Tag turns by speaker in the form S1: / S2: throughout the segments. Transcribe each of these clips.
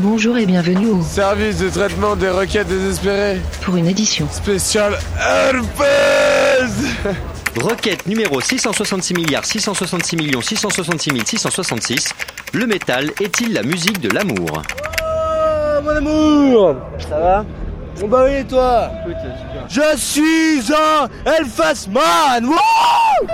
S1: Bonjour et bienvenue au
S2: Service de traitement des requêtes désespérées.
S1: pour une édition.
S2: Spécial Herpes
S3: Requête numéro 666 milliards 666 millions 666 666. Le métal est-il la musique de l'amour?
S4: Oh, mon amour. Ça va? Bon bah oui et toi? Je suis un Elfas Man Wouh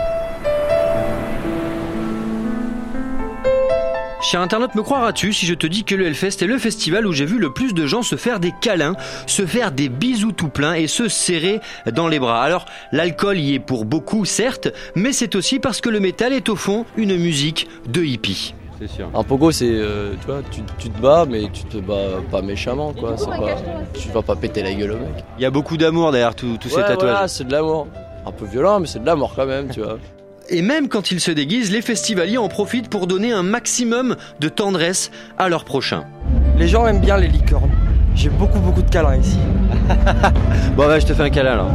S3: Cher internaute, me croiras-tu si je te dis que le Hellfest est le festival où j'ai vu le plus de gens se faire des câlins, se faire des bisous tout plein et se serrer dans les bras. Alors, l'alcool y est pour beaucoup, certes, mais c'est aussi parce que le métal est au fond une musique de hippie. C'est sûr.
S5: Un pogo, c'est, euh, tu vois, tu, tu te bats, mais tu te bats pas méchamment, quoi. C'est pas, tu vas pas péter la gueule au mec.
S3: Il y a beaucoup d'amour derrière tous tous ces
S5: Ouais,
S3: tatouages.
S5: voilà, c'est de l'amour. Un peu violent, mais c'est de l'amour quand même, tu vois.
S3: Et même quand ils se déguisent, les festivaliers en profitent pour donner un maximum de tendresse à leurs prochains.
S6: Les gens aiment bien les licornes. J'ai beaucoup beaucoup de câlins ici.
S3: Bon, bah, je te fais un câlin là.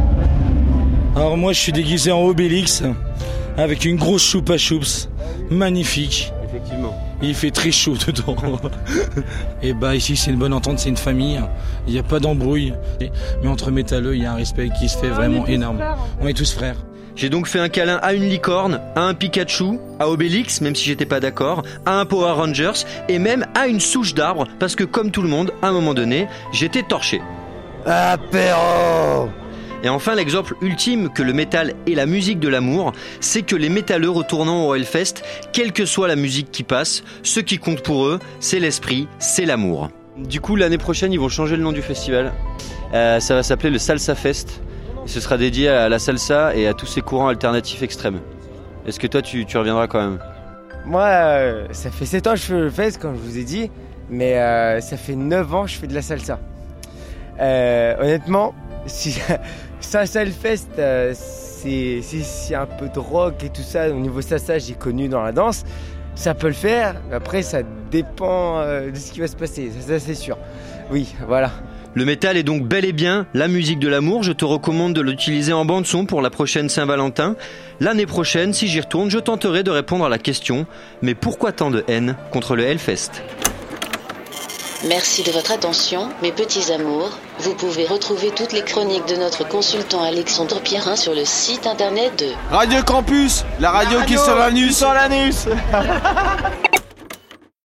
S7: Alors moi je suis déguisé en Obélix avec une grosse choupe à choups, magnifique.
S3: Effectivement.
S7: Il fait très chaud dedans. Et bah ici c'est une bonne entente, c'est une famille. Il n'y a pas d'embrouille. Mais entre métalleux, il y a un respect qui se fait vraiment énorme. On est tous frères.
S3: J'ai donc fait un câlin à une licorne, à un Pikachu, à Obélix, même si j'étais pas d'accord, à un Power Rangers et même à une souche d'arbre parce que comme tout le monde, à un moment donné, j'étais torché.
S4: Apéro
S3: Et enfin, l'exemple ultime que le métal est la musique de l'amour, c'est que les métalleux retournant au Hellfest, quelle que soit la musique qui passe, ce qui compte pour eux, c'est l'esprit, c'est l'amour. Du coup, l'année prochaine, ils vont changer le nom du festival. Euh, ça va s'appeler le Salsa Fest. Ce sera dédié à la salsa et à tous ces courants alternatifs extrêmes. Est-ce que toi, tu, reviendras quand même?
S6: Moi, euh, ça fait 7 ans que je fais le fest, comme je vous ai dit, mais euh, ça fait 9 ans que je fais de la salsa. Euh, honnêtement, si salsa le fest, c'est un peu de rock et tout ça. Au niveau salsa, j'ai connu dans la danse. Ça peut le faire, mais après, ça dépend de ce qui va se passer, ça, c'est sûr. Oui, voilà.
S3: Le métal est donc bel et bien la musique de l'amour. Je te recommande de l'utiliser en bande son pour la prochaine Saint-Valentin. L'année prochaine, si j'y retourne, je tenterai de répondre à la question mais pourquoi tant de haine contre le Hellfest?
S8: Merci de votre attention, mes petits amours. Vous pouvez retrouver toutes les chroniques de notre consultant Alexandre Pierrin sur le site internet de
S2: Radio Campus, la radio, qui sort l'anus.
S6: Sur l'anus